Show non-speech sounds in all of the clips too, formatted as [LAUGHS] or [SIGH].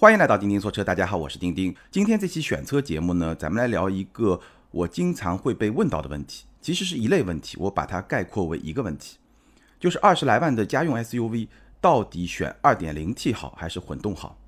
欢迎来到钉钉说车，大家好，我是钉钉。今天这期选车节目呢，咱们来聊一个我经常会被问到的问题，其实是一类问题，我把它概括为一个问题，就是二十来万的家用 SUV 到底选 2.0T 好还是混动好？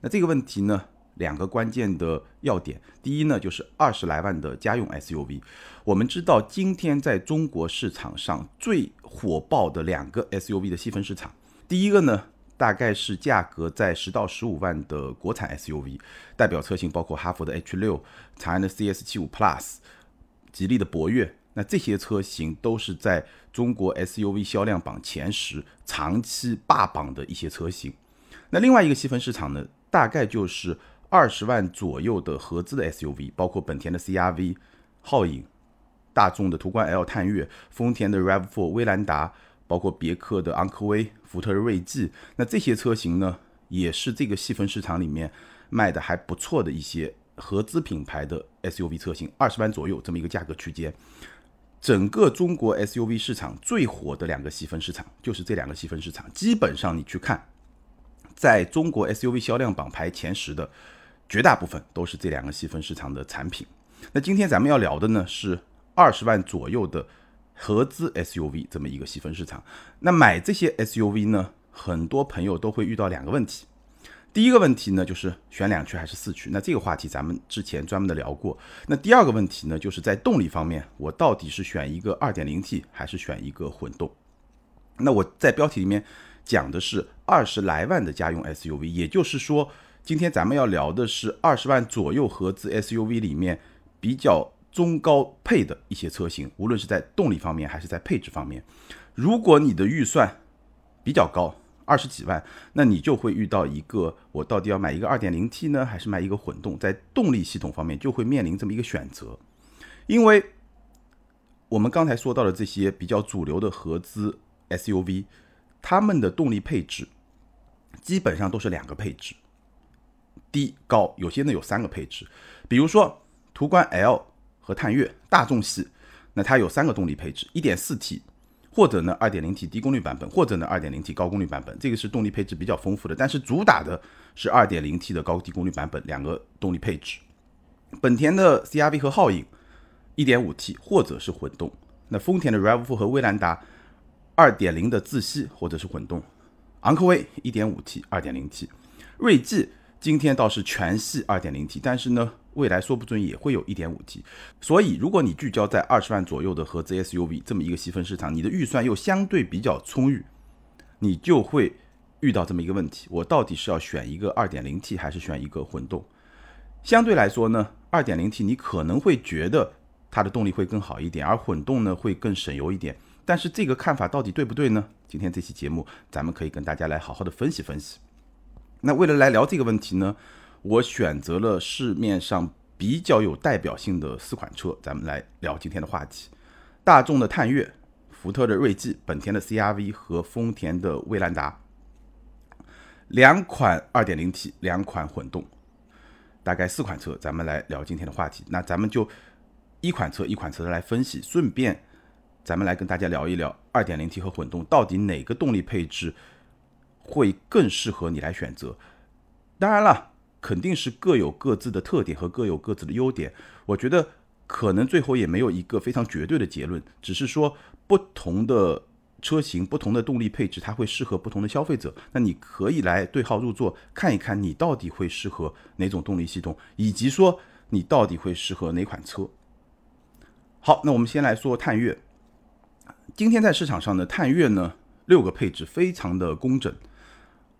那这个问题呢，两个关键的要点，第一呢，就是二十来万的家用 SUV，我们知道今天在中国市场上最火爆的两个 SUV 的细分市场，第一个呢。大概是价格在十到十五万的国产 SUV，代表车型包括哈弗的 H 六、长安的 CS 七五 Plus、吉利的博越，那这些车型都是在中国 SUV 销量榜前十长期霸榜的一些车型。那另外一个细分市场呢，大概就是二十万左右的合资的 SUV，包括本田的 CRV、皓影、大众的途观 L、探岳、丰田的 RAV4、威兰达。包括别克的昂科威、福特的锐际，那这些车型呢，也是这个细分市场里面卖的还不错的一些合资品牌的 SUV 车型，二十万左右这么一个价格区间。整个中国 SUV 市场最火的两个细分市场就是这两个细分市场，基本上你去看，在中国 SUV 销量榜排前十的绝大部分都是这两个细分市场的产品。那今天咱们要聊的呢是二十万左右的。合资 SUV 这么一个细分市场，那买这些 SUV 呢，很多朋友都会遇到两个问题。第一个问题呢，就是选两驱还是四驱？那这个话题咱们之前专门的聊过。那第二个问题呢，就是在动力方面，我到底是选一个 2.0T 还是选一个混动？那我在标题里面讲的是二十来万的家用 SUV，也就是说，今天咱们要聊的是二十万左右合资 SUV 里面比较。中高配的一些车型，无论是在动力方面还是在配置方面，如果你的预算比较高，二十几万，那你就会遇到一个，我到底要买一个二点零 T 呢，还是买一个混动？在动力系统方面就会面临这么一个选择，因为我们刚才说到的这些比较主流的合资 SUV，它们的动力配置基本上都是两个配置，低高，有些呢有三个配置，比如说途观 L。和探岳大众系，那它有三个动力配置：一点四 T，或者呢二点零 T 低功率版本，或者呢二点零 T 高功率版本。这个是动力配置比较丰富的，但是主打的是二点零 T 的高低功率版本两个动力配置。本田的 CRV 和皓影一点五 T 或者是混动，那丰田的 RAV4 和威兰达二点零的自吸或者是混动，昂科威一点五 T 二点零 T，锐际今天倒是全系二点零 T，但是呢。未来说不准也会有一点五 T，所以如果你聚焦在二十万左右的合资 SUV 这么一个细分市场，你的预算又相对比较充裕，你就会遇到这么一个问题：我到底是要选一个二点零 T 还是选一个混动？相对来说呢，二点零 T 你可能会觉得它的动力会更好一点，而混动呢会更省油一点。但是这个看法到底对不对呢？今天这期节目咱们可以跟大家来好好的分析分析。那为了来聊这个问题呢？我选择了市面上比较有代表性的四款车，咱们来聊今天的话题：大众的探岳、福特的锐际、本田的 CRV 和丰田的威兰达。两款 2.0T，两款混动，大概四款车，咱们来聊今天的话题。那咱们就一款车一款车的来分析，顺便咱们来跟大家聊一聊 2.0T 和混动到底哪个动力配置会更适合你来选择。当然了。肯定是各有各自的特点和各有各自的优点。我觉得可能最后也没有一个非常绝对的结论，只是说不同的车型、不同的动力配置，它会适合不同的消费者。那你可以来对号入座，看一看你到底会适合哪种动力系统，以及说你到底会适合哪款车。好，那我们先来说探岳。今天在市场上的探岳呢，六个配置非常的工整。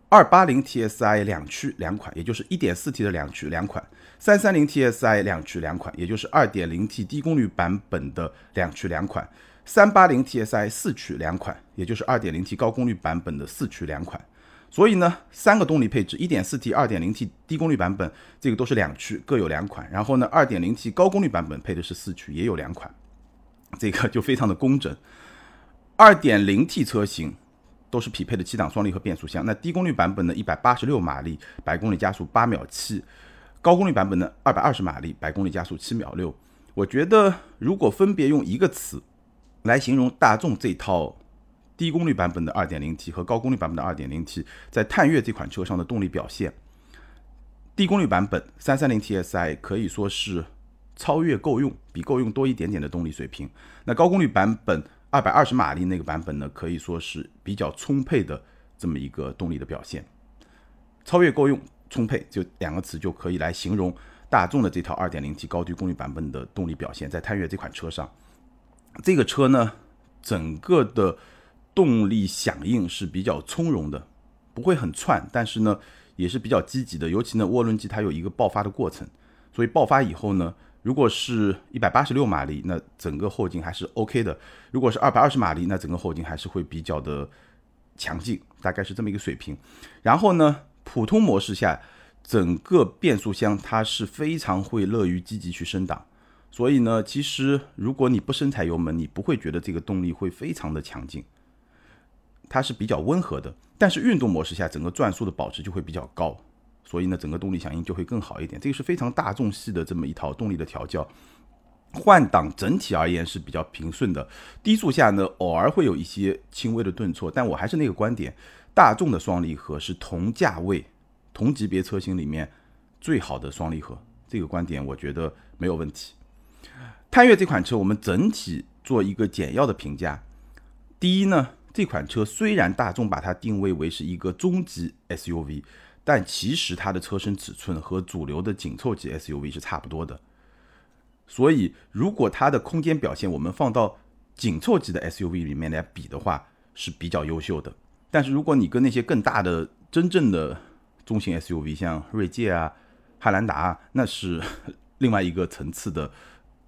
二八零 TSI 两驱两款，也就是一点四 T 的两驱两款；三三零 TSI 两驱两款，也就是二点零 T 低功率版本的两驱两款；三八零 TSI 四驱两款，也就是二点零 T 高功率版本的四驱两款。所以呢，三个动力配置，一点四 T、二点零 T 低功率版本，这个都是两驱，各有两款。然后呢，二点零 T 高功率版本配的是四驱，也有两款，这个就非常的工整。二点零 T 车型。都是匹配的七档双离合变速箱。那低功率版本呢，一百八十六马力，百公里加速八秒七；高功率版本呢，二百二十马力，百公里加速七秒六。我觉得，如果分别用一个词来形容大众这套低功率版本的二点零 T 和高功率版本的二点零 T 在探岳这款车上的动力表现，低功率版本三三零 TSI 可以说是超越够用，比够用多一点点的动力水平。那高功率版本二百二十马力那个版本呢，可以说是比较充沛的这么一个动力的表现。超越够用、充沛，就两个词就可以来形容大众的这套二点零 T 高低功率版本的动力表现。在探岳这款车上，这个车呢，整个的动力响应是比较从容的，不会很窜，但是呢。也是比较积极的，尤其呢，涡轮机它有一个爆发的过程，所以爆发以后呢，如果是一百八十六马力，那整个后劲还是 OK 的；如果是二百二十马力，那整个后劲还是会比较的强劲，大概是这么一个水平。然后呢，普通模式下，整个变速箱它是非常会乐于积极去升档，所以呢，其实如果你不深踩油门，你不会觉得这个动力会非常的强劲。它是比较温和的，但是运动模式下整个转速的保持就会比较高，所以呢整个动力响应就会更好一点。这个是非常大众系的这么一套动力的调教，换挡整体而言是比较平顺的。低速下呢偶尔会有一些轻微的顿挫，但我还是那个观点，大众的双离合是同价位、同级别车型里面最好的双离合，这个观点我觉得没有问题。探岳这款车我们整体做一个简要的评价，第一呢。这款车虽然大众把它定位为是一个中级 SUV，但其实它的车身尺寸和主流的紧凑级 SUV 是差不多的。所以，如果它的空间表现我们放到紧凑级的 SUV 里面来比的话，是比较优秀的。但是，如果你跟那些更大的真正的中型 SUV，像锐界啊、汉兰达啊，那是 [LAUGHS] 另外一个层次的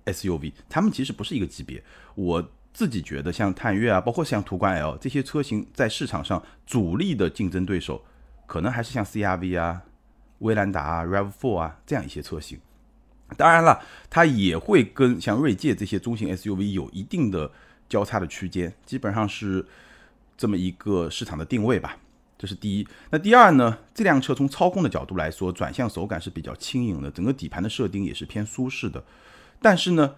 SUV，它们其实不是一个级别。我。自己觉得像探岳啊，包括像途观 L 这些车型，在市场上主力的竞争对手，可能还是像 CRV 啊、威兰达啊、Rav4 啊这样一些车型。当然了，它也会跟像锐界这些中型 SUV 有一定的交叉的区间，基本上是这么一个市场的定位吧。这是第一。那第二呢？这辆车从操控的角度来说，转向手感是比较轻盈的，整个底盘的设定也是偏舒适的。但是呢，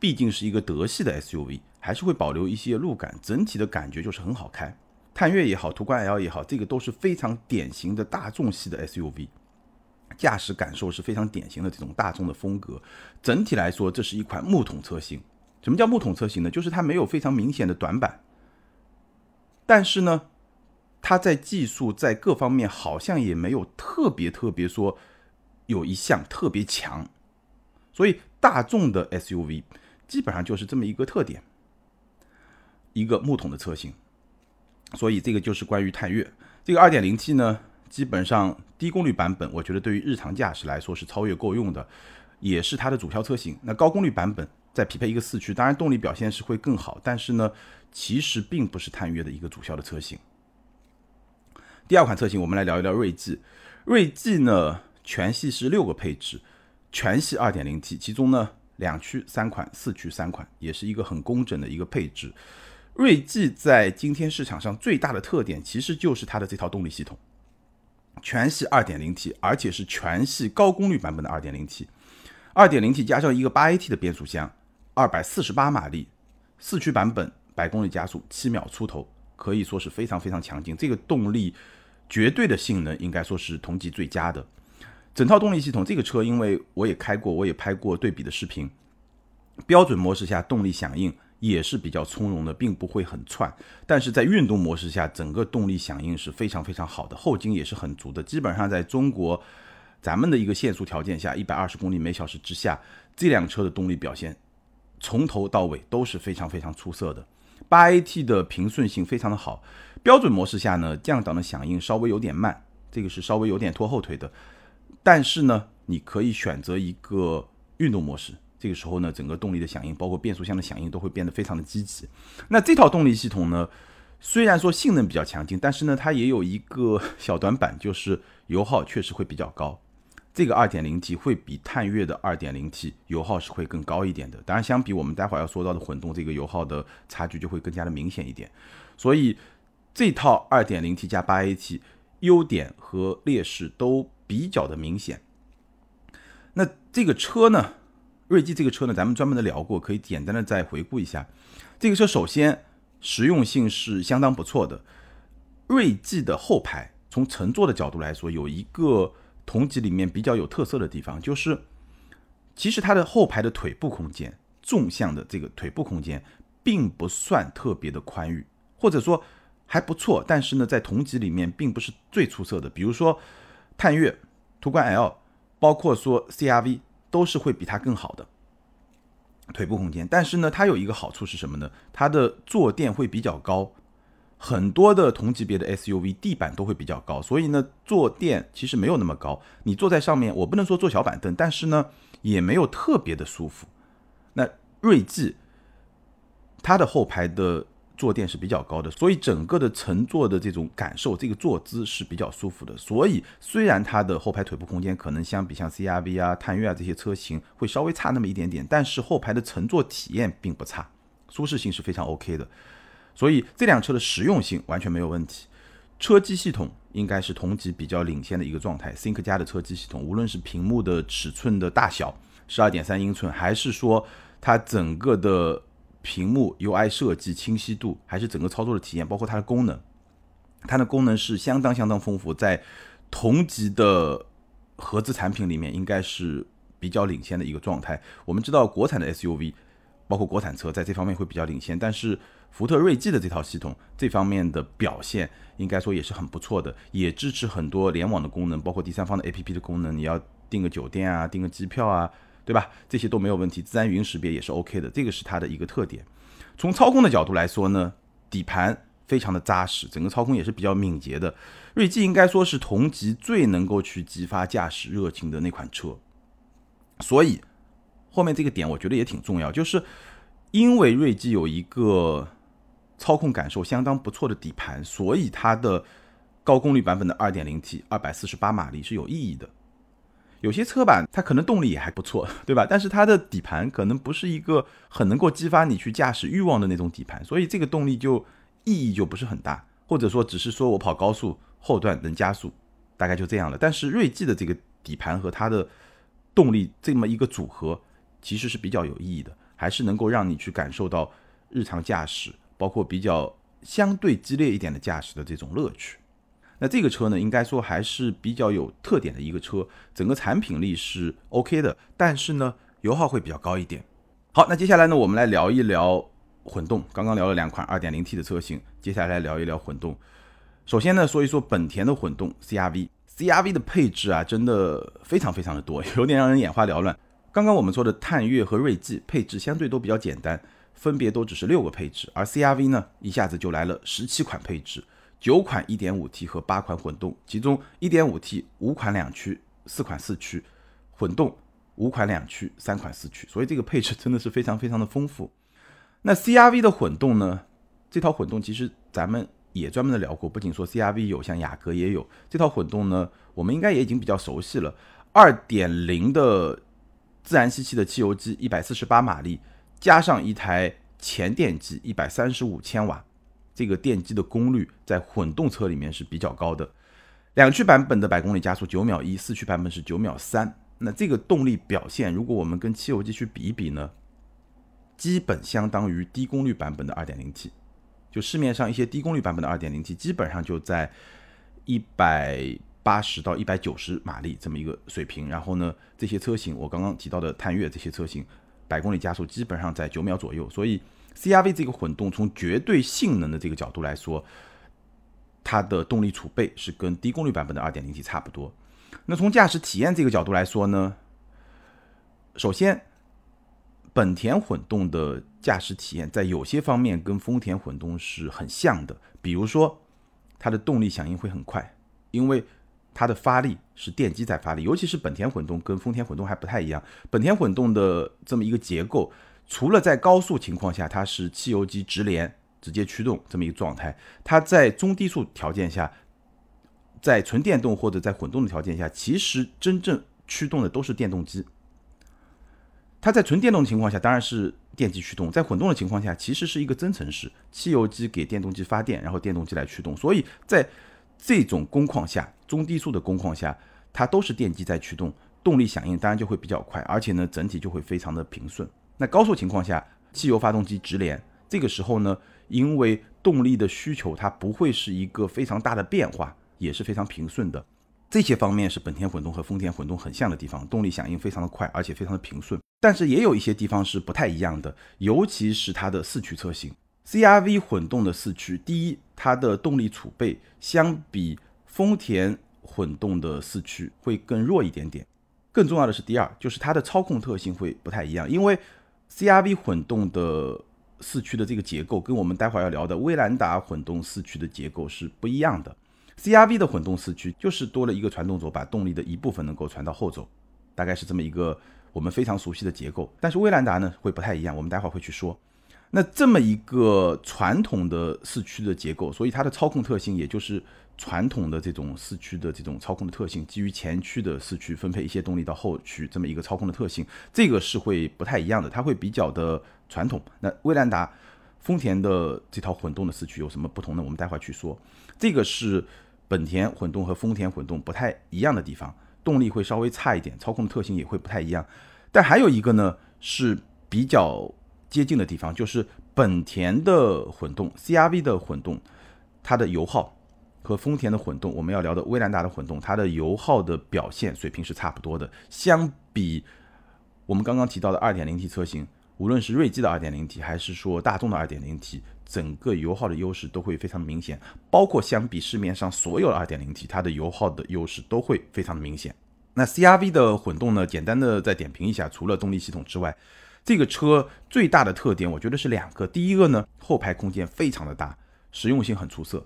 毕竟是一个德系的 SUV。还是会保留一些路感，整体的感觉就是很好开。探岳也好，途观 L 也好，这个都是非常典型的大众系的 SUV，驾驶感受是非常典型的这种大众的风格。整体来说，这是一款木桶车型。什么叫木桶车型呢？就是它没有非常明显的短板，但是呢，它在技术在各方面好像也没有特别特别说有一项特别强。所以大众的 SUV 基本上就是这么一个特点。一个木桶的车型，所以这个就是关于探岳这个 2.0T 呢，基本上低功率版本，我觉得对于日常驾驶来说是超越够用的，也是它的主销车型。那高功率版本再匹配一个四驱，当然动力表现是会更好，但是呢，其实并不是探岳的一个主销的车型。第二款车型，我们来聊一聊锐际。锐际呢，全系是六个配置，全系 2.0T，其中呢两驱三款，四驱三款，也是一个很工整的一个配置。锐际在今天市场上最大的特点，其实就是它的这套动力系统，全系 2.0T，而且是全系高功率版本的 2.0T，2.0T 加上一个 8AT 的变速箱，248马力，四驱版本百公里加速七秒出头，可以说是非常非常强劲。这个动力绝对的性能应该说是同级最佳的。整套动力系统，这个车因为我也开过，我也拍过对比的视频，标准模式下动力响应。也是比较从容的，并不会很窜，但是在运动模式下，整个动力响应是非常非常好的，后劲也是很足的。基本上在中国咱们的一个限速条件下，一百二十公里每小时之下，这辆车的动力表现从头到尾都是非常非常出色的。八 AT 的平顺性非常的好，标准模式下呢，降档的响应稍微有点慢，这个是稍微有点拖后腿的。但是呢，你可以选择一个运动模式。这个时候呢，整个动力的响应，包括变速箱的响应，都会变得非常的积极。那这套动力系统呢，虽然说性能比较强劲，但是呢，它也有一个小短板，就是油耗确实会比较高。这个 2.0T 会比探岳的 2.0T 油耗是会更高一点的。当然，相比我们待会儿要说到的混动，这个油耗的差距就会更加的明显一点。所以这套 2.0T 加 8AT 优点和劣势都比较的明显。那这个车呢？锐际这个车呢，咱们专门的聊过，可以简单的再回顾一下。这个车首先实用性是相当不错的。锐际的后排从乘坐的角度来说，有一个同级里面比较有特色的地方，就是其实它的后排的腿部空间，纵向的这个腿部空间并不算特别的宽裕，或者说还不错，但是呢，在同级里面并不是最出色的。比如说探岳、途观 L，包括说 CRV 都是会比它更好的腿部空间。但是呢，它有一个好处是什么呢？它的坐垫会比较高。很多的同级别的 SUV 地板都会比较高，所以呢，坐垫其实没有那么高。你坐在上面，我不能说坐小板凳，但是呢，也没有特别的舒服。那锐际它的后排的坐垫是比较高的，所以整个的乘坐的这种感受，这个坐姿是比较舒服的。所以虽然它的后排腿部空间可能相比像 CRV 啊、探岳啊这些车型会稍微差那么一点点，但是后排的乘坐体验并不差，舒适性是非常 OK 的。所以这辆车的实用性完全没有问题，车机系统应该是同级比较领先的一个状态。Think 加的车机系统，无论是屏幕的尺寸的大小，十二点三英寸，还是说它整个的屏幕 UI 设计清晰度，还是整个操作的体验，包括它的功能，它的功能是相当相当丰富，在同级的合资产品里面应该是比较领先的一个状态。我们知道国产的 SUV，包括国产车在这方面会比较领先，但是。福特锐际的这套系统，这方面的表现应该说也是很不错的，也支持很多联网的功能，包括第三方的 APP 的功能。你要订个酒店啊，订个机票啊，对吧？这些都没有问题，自然语音识别也是 OK 的，这个是它的一个特点。从操控的角度来说呢，底盘非常的扎实，整个操控也是比较敏捷的。锐际应该说是同级最能够去激发驾驶热情的那款车，所以后面这个点我觉得也挺重要，就是因为锐际有一个。操控感受相当不错的底盘，所以它的高功率版本的 2.0T 248马力是有意义的。有些车吧它可能动力也还不错，[LAUGHS] 对吧？但是它的底盘可能不是一个很能够激发你去驾驶欲望的那种底盘，所以这个动力就意义就不是很大，或者说只是说我跑高速后段能加速，大概就这样了。但是锐际的这个底盘和它的动力这么一个组合，其实是比较有意义的，还是能够让你去感受到日常驾驶。包括比较相对激烈一点的驾驶的这种乐趣，那这个车呢，应该说还是比较有特点的一个车，整个产品力是 OK 的，但是呢，油耗会比较高一点。好，那接下来呢，我们来聊一聊混动。刚刚聊了两款 2.0T 的车型，接下来聊一聊混动。首先呢，说一说本田的混动 CRV，CRV 的配置啊，真的非常非常的多，[LAUGHS] 有点让人眼花缭乱。刚刚我们说的探岳和锐际配置相对都比较简单。分别都只是六个配置，而 CRV 呢，一下子就来了十七款配置，九款 1.5T 和八款混动，其中 1.5T 五款两驱，四款四驱，混动五款两驱，三款四驱，所以这个配置真的是非常非常的丰富。那 CRV 的混动呢，这套混动其实咱们也专门的聊过，不仅说 CRV 有，像雅阁也有这套混动呢，我们应该也已经比较熟悉了。2.0的自然吸气的汽油机，一百四十八马力。加上一台前电机一百三十五千瓦，这个电机的功率在混动车里面是比较高的。两驱版本的百公里加速九秒一，四驱版本是九秒三。那这个动力表现，如果我们跟汽油机去比一比呢，基本相当于低功率版本的二点零 T。就市面上一些低功率版本的二点零 T，基本上就在一百八十到一百九十马力这么一个水平。然后呢，这些车型我刚刚提到的探岳这些车型。百公里加速基本上在九秒左右，所以 CRV 这个混动从绝对性能的这个角度来说，它的动力储备是跟低功率版本的 2.0T 差不多。那从驾驶体验这个角度来说呢，首先，本田混动的驾驶体验在有些方面跟丰田混动是很像的，比如说它的动力响应会很快，因为。它的发力是电机在发力，尤其是本田混动跟丰田混动还不太一样。本田混动的这么一个结构，除了在高速情况下它是汽油机直连直接驱动这么一个状态，它在中低速条件下，在纯电动或者在混动的条件下，其实真正驱动的都是电动机。它在纯电动的情况下当然是电机驱动，在混动的情况下其实是一个增程式，汽油机给电动机发电，然后电动机来驱动。所以在这种工况下，中低速的工况下，它都是电机在驱动，动力响应当然就会比较快，而且呢，整体就会非常的平顺。那高速情况下，汽油发动机直连，这个时候呢，因为动力的需求它不会是一个非常大的变化，也是非常平顺的。这些方面是本田混动和丰田混动很像的地方，动力响应非常的快，而且非常的平顺。但是也有一些地方是不太一样的，尤其是它的四驱车型。CRV 混动的四驱，第一，它的动力储备相比丰田混动的四驱会更弱一点点。更重要的是，第二，就是它的操控特性会不太一样，因为 CRV 混动的四驱的这个结构跟我们待会儿要聊的威兰达混动四驱的结构是不一样的。CRV 的混动四驱就是多了一个传动轴，把动力的一部分能够传到后轴，大概是这么一个我们非常熟悉的结构。但是威兰达呢会不太一样，我们待会儿会去说。那这么一个传统的四驱的结构，所以它的操控特性也就是传统的这种四驱的这种操控的特性，基于前驱的四驱分配一些动力到后驱这么一个操控的特性，这个是会不太一样的，它会比较的传统。那威兰达、丰田的这套混动的四驱有什么不同呢？我们待会儿去说。这个是本田混动和丰田混动不太一样的地方，动力会稍微差一点，操控的特性也会不太一样。但还有一个呢是比较。接近的地方就是本田的混动，CRV 的混动，它的油耗和丰田的混动，我们要聊的威兰达的混动，它的油耗的表现水平是差不多的。相比我们刚刚提到的 2.0T 车型，无论是锐际的 2.0T 还是说大众的 2.0T，整个油耗的优势都会非常明显。包括相比市面上所有的 2.0T，它的油耗的优势都会非常明显。那 CRV 的混动呢？简单的再点评一下，除了动力系统之外。这个车最大的特点，我觉得是两个。第一个呢，后排空间非常的大，实用性很出色。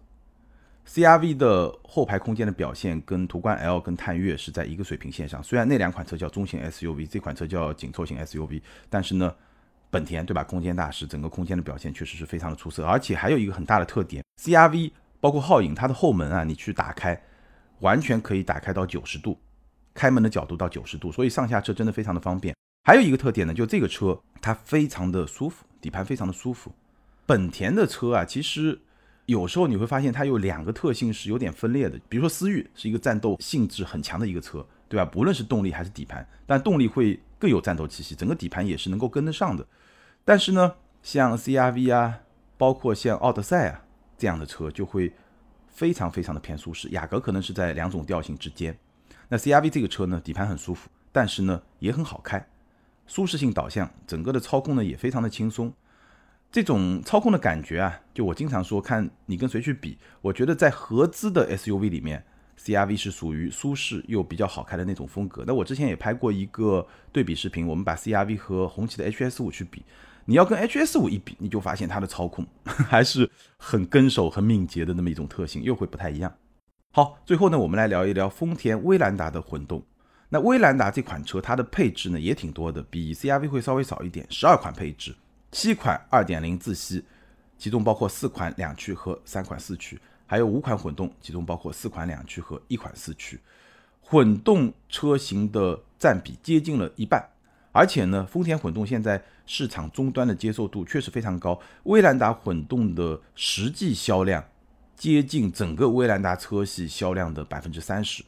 CRV 的后排空间的表现跟途观 L 跟探岳是在一个水平线上。虽然那两款车叫中型 SUV，这款车叫紧凑型 SUV，但是呢，本田对吧？空间大师，整个空间的表现确实是非常的出色。而且还有一个很大的特点，CRV 包括皓影，它的后门啊，你去打开，完全可以打开到九十度，开门的角度到九十度，所以上下车真的非常的方便。还有一个特点呢，就这个车它非常的舒服，底盘非常的舒服。本田的车啊，其实有时候你会发现它有两个特性是有点分裂的。比如说思域是一个战斗性质很强的一个车，对吧？不论是动力还是底盘，但动力会更有战斗气息，整个底盘也是能够跟得上的。但是呢，像 CRV 啊，包括像奥德赛啊这样的车就会非常非常的偏舒适。雅阁可能是在两种调性之间。那 CRV 这个车呢，底盘很舒服，但是呢也很好开。舒适性导向，整个的操控呢也非常的轻松。这种操控的感觉啊，就我经常说，看你跟谁去比。我觉得在合资的 SUV 里面，CRV 是属于舒适又比较好开的那种风格。那我之前也拍过一个对比视频，我们把 CRV 和红旗的 HS 五去比，你要跟 HS 五一比，你就发现它的操控 [LAUGHS] 还是很跟手、很敏捷的那么一种特性，又会不太一样。好，最后呢，我们来聊一聊丰田威兰达的混动。那威兰达这款车，它的配置呢也挺多的，比 CRV 会稍微少一点，十二款配置，七款二点零自吸，其中包括四款两驱和三款四驱，还有五款混动，其中包括四款两驱和一款四驱，混动车型的占比接近了一半，而且呢，丰田混动现在市场终端的接受度确实非常高，威兰达混动的实际销量接近整个威兰达车系销量的百分之三十，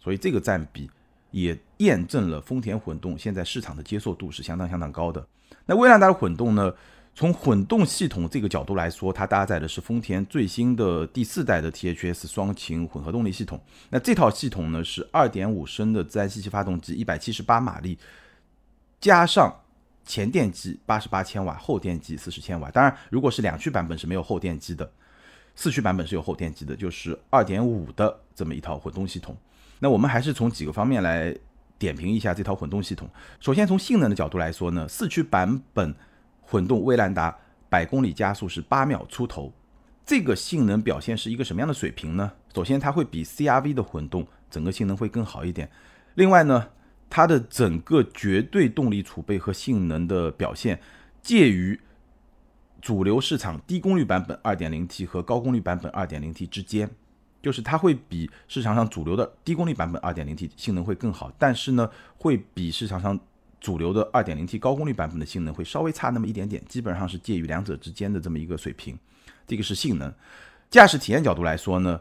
所以这个占比。也验证了丰田混动现在市场的接受度是相当相当高的。那威兰达的混动呢？从混动系统这个角度来说，它搭载的是丰田最新的第四代的 THS 双擎混合动力系统。那这套系统呢是2.5升的自然吸气发动机，178马力，加上前电机88千瓦，后电机40千瓦。当然，如果是两驱版本是没有后电机的，四驱版本是有后电机的，就是2.5的这么一套混动系统。那我们还是从几个方面来点评一下这套混动系统。首先从性能的角度来说呢，四驱版本混动威兰达百公里加速是八秒出头，这个性能表现是一个什么样的水平呢？首先它会比 CRV 的混动整个性能会更好一点。另外呢，它的整个绝对动力储备和性能的表现介于主流市场低功率版本 2.0T 和高功率版本 2.0T 之间。就是它会比市场上主流的低功率版本 2.0T 性能会更好，但是呢，会比市场上主流的 2.0T 高功率版本的性能会稍微差那么一点点，基本上是介于两者之间的这么一个水平。这个是性能，驾驶体验角度来说呢，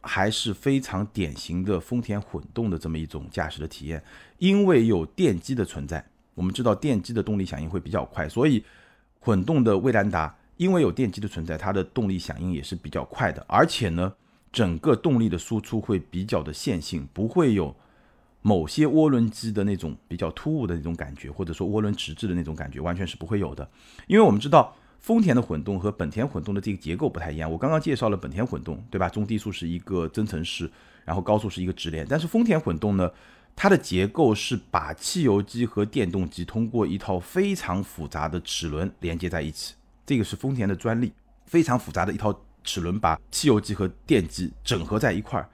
还是非常典型的丰田混动的这么一种驾驶的体验，因为有电机的存在，我们知道电机的动力响应会比较快，所以混动的威兰达。因为有电机的存在，它的动力响应也是比较快的，而且呢，整个动力的输出会比较的线性，不会有某些涡轮机的那种比较突兀的那种感觉，或者说涡轮迟滞的那种感觉，完全是不会有的。因为我们知道，丰田的混动和本田混动的这个结构不太一样。我刚刚介绍了本田混动，对吧？中低速是一个增程式，然后高速是一个直连。但是丰田混动呢，它的结构是把汽油机和电动机通过一套非常复杂的齿轮连接在一起，这个是丰田的专利，非常复杂的一套。齿轮把汽油机和电机整合在一块儿，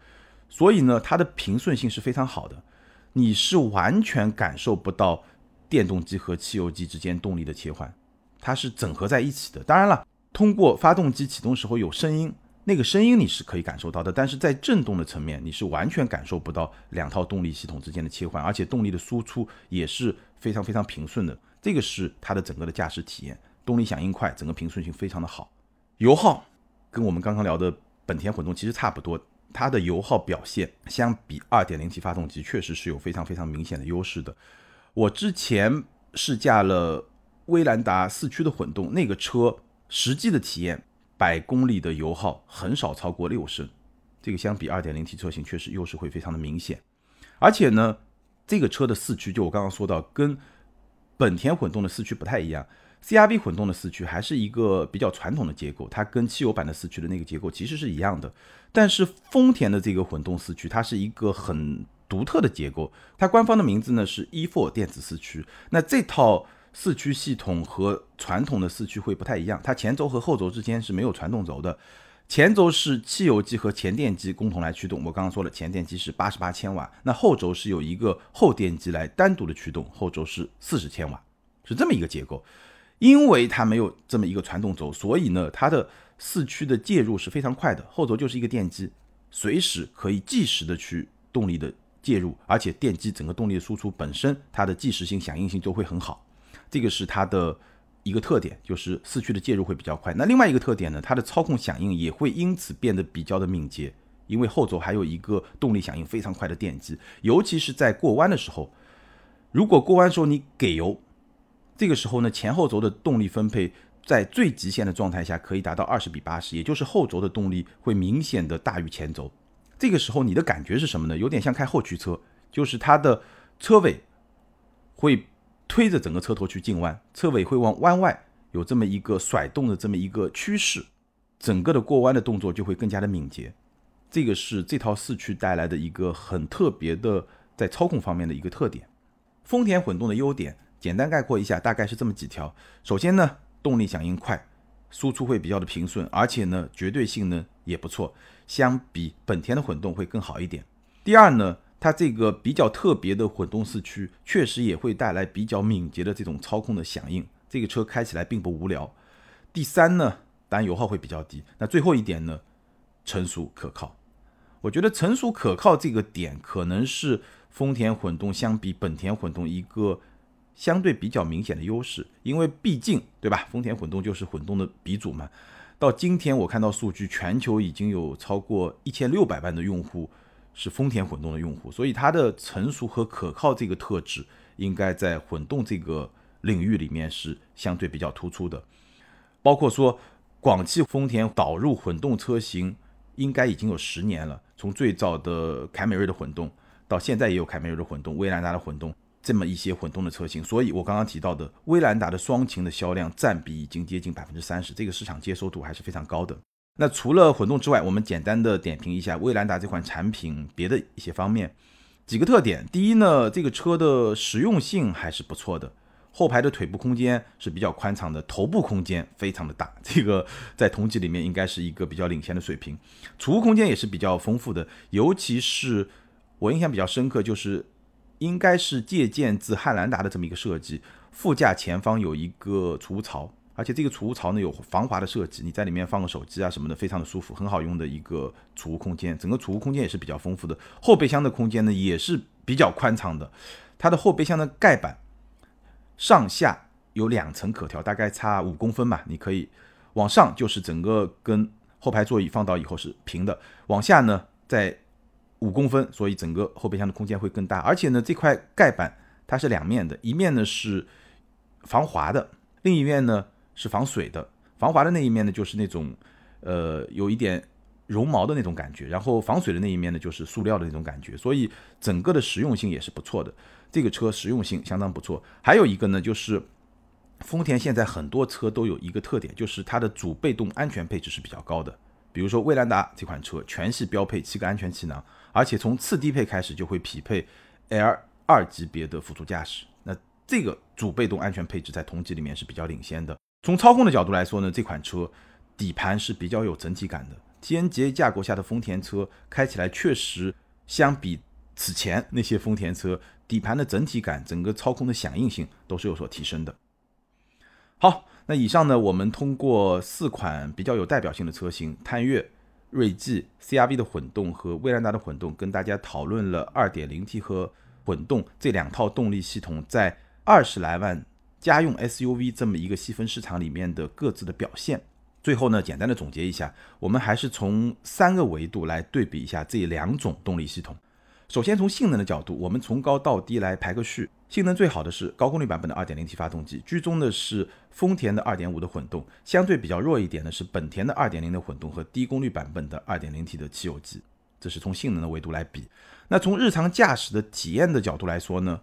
所以呢，它的平顺性是非常好的，你是完全感受不到电动机和汽油机之间动力的切换，它是整合在一起的。当然了，通过发动机启动时候有声音，那个声音你是可以感受到的，但是在振动的层面，你是完全感受不到两套动力系统之间的切换，而且动力的输出也是非常非常平顺的。这个是它的整个的驾驶体验，动力响应快，整个平顺性非常的好，油耗。跟我们刚刚聊的本田混动其实差不多，它的油耗表现相比 2.0T 发动机确实是有非常非常明显的优势的。我之前试驾了威兰达四驱的混动，那个车实际的体验，百公里的油耗很少超过六升，这个相比 2.0T 车型确实优势会非常的明显。而且呢，这个车的四驱就我刚刚说到，跟本田混动的四驱不太一样。CRV 混动的四驱还是一个比较传统的结构，它跟汽油版的四驱的那个结构其实是一样的。但是丰田的这个混动四驱，它是一个很独特的结构，它官方的名字呢是 E4 电子四驱。那这套四驱系统和传统的四驱会不太一样，它前轴和后轴之间是没有传动轴的，前轴是汽油机和前电机共同来驱动。我刚刚说了，前电机是八十八千瓦，那后轴是有一个后电机来单独的驱动，后轴是四十千瓦，是这么一个结构。因为它没有这么一个传动轴，所以呢，它的四驱的介入是非常快的。后轴就是一个电机，随时可以即时的去动力的介入，而且电机整个动力的输出本身它的即时性、响应性就会很好。这个是它的一个特点，就是四驱的介入会比较快。那另外一个特点呢，它的操控响应也会因此变得比较的敏捷，因为后轴还有一个动力响应非常快的电机，尤其是在过弯的时候，如果过弯时候你给油。这个时候呢，前后轴的动力分配在最极限的状态下可以达到二十比八十，也就是后轴的动力会明显的大于前轴。这个时候你的感觉是什么呢？有点像开后驱车，就是它的车尾会推着整个车头去进弯，车尾会往弯外有这么一个甩动的这么一个趋势，整个的过弯的动作就会更加的敏捷。这个是这套四驱带来的一个很特别的在操控方面的一个特点。丰田混动的优点。简单概括一下，大概是这么几条。首先呢，动力响应快，输出会比较的平顺，而且呢，绝对性能也不错，相比本田的混动会更好一点。第二呢，它这个比较特别的混动四驱，确实也会带来比较敏捷的这种操控的响应，这个车开起来并不无聊。第三呢，当然油耗会比较低。那最后一点呢，成熟可靠。我觉得成熟可靠这个点，可能是丰田混动相比本田混动一个。相对比较明显的优势，因为毕竟对吧？丰田混动就是混动的鼻祖嘛。到今天我看到数据，全球已经有超过一千六百万的用户是丰田混动的用户，所以它的成熟和可靠这个特质，应该在混动这个领域里面是相对比较突出的。包括说，广汽丰田导入混动车型，应该已经有十年了，从最早的凯美瑞的混动，到现在也有凯美瑞的混动、威兰达的混动。这么一些混动的车型，所以我刚刚提到的威兰达的双擎的销量占比已经接近百分之三十，这个市场接受度还是非常高的。那除了混动之外，我们简单的点评一下威兰达这款产品别的一些方面，几个特点。第一呢，这个车的实用性还是不错的，后排的腿部空间是比较宽敞的，头部空间非常的大，这个在同级里面应该是一个比较领先的水平。储物空间也是比较丰富的，尤其是我印象比较深刻就是。应该是借鉴自汉兰达的这么一个设计，副驾前方有一个储物槽，而且这个储物槽呢有防滑的设计，你在里面放个手机啊什么的，非常的舒服，很好用的一个储物空间。整个储物空间也是比较丰富的，后备箱的空间呢也是比较宽敞的。它的后备箱的盖板上下有两层可调，大概差五公分吧，你可以往上就是整个跟后排座椅放倒以后是平的，往下呢在。五公分，所以整个后备箱的空间会更大。而且呢，这块盖板它是两面的，一面呢是防滑的，另一面呢是防水的。防滑的那一面呢，就是那种呃有一点绒毛的那种感觉，然后防水的那一面呢就是塑料的那种感觉，所以整个的实用性也是不错的。这个车实用性相当不错。还有一个呢，就是丰田现在很多车都有一个特点，就是它的主被动安全配置是比较高的。比如说威兰达这款车，全系标配七个安全气囊，而且从次低配开始就会匹配 L 二级别的辅助驾驶。那这个主被动安全配置在同级里面是比较领先的。从操控的角度来说呢，这款车底盘是比较有整体感的。TNGA 架构下的丰田车开起来确实相比此前那些丰田车，底盘的整体感、整个操控的响应性都是有所提升的。好，那以上呢，我们通过四款比较有代表性的车型——探岳、锐际、CRV 的混动和威兰达的混动，跟大家讨论了 2.0T 和混动这两套动力系统在二十来万。家用 SUV 这么一个细分市场里面的各自的表现，最后呢，简单的总结一下，我们还是从三个维度来对比一下这两种动力系统。首先从性能的角度，我们从高到低来排个序。性能最好的是高功率版本的 2.0T 发动机，居中的是丰田的2.5的混动，相对比较弱一点的是本田的2.0的混动和低功率版本的 2.0T 的汽油机。这是从性能的维度来比。那从日常驾驶的体验的角度来说呢，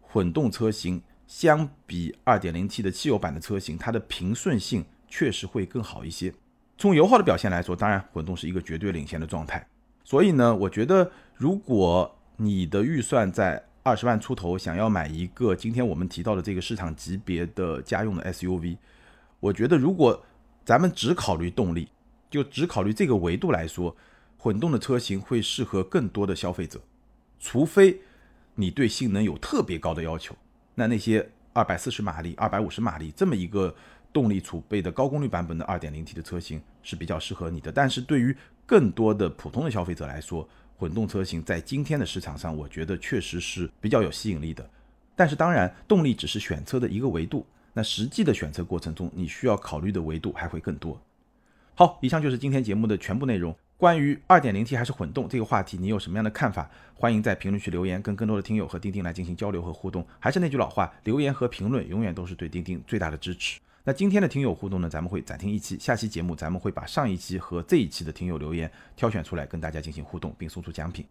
混动车型。相比 2.0T 的汽油版的车型，它的平顺性确实会更好一些。从油耗的表现来说，当然混动是一个绝对领先的状态。所以呢，我觉得如果你的预算在二十万出头，想要买一个今天我们提到的这个市场级别的家用的 SUV，我觉得如果咱们只考虑动力，就只考虑这个维度来说，混动的车型会适合更多的消费者，除非你对性能有特别高的要求。那那些二百四十马力、二百五十马力这么一个动力储备的高功率版本的二点零 T 的车型是比较适合你的，但是对于更多的普通的消费者来说，混动车型在今天的市场上，我觉得确实是比较有吸引力的。但是当然，动力只是选车的一个维度，那实际的选车过程中，你需要考虑的维度还会更多。好，以上就是今天节目的全部内容。关于二点零 T 还是混动这个话题，你有什么样的看法？欢迎在评论区留言，跟更多的听友和钉钉来进行交流和互动。还是那句老话，留言和评论永远都是对钉钉最大的支持。那今天的听友互动呢，咱们会暂停一期，下期节目咱们会把上一期和这一期的听友留言挑选出来，跟大家进行互动，并送出奖品。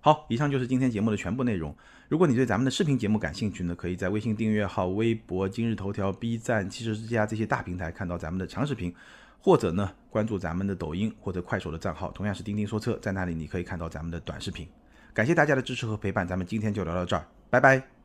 好，以上就是今天节目的全部内容。如果你对咱们的视频节目感兴趣呢，可以在微信订阅号、微博、今日头条、B 站、汽车之家这些大平台看到咱们的长视频。或者呢，关注咱们的抖音或者快手的账号，同样是钉钉说车，在那里你可以看到咱们的短视频。感谢大家的支持和陪伴，咱们今天就聊到这儿，拜拜。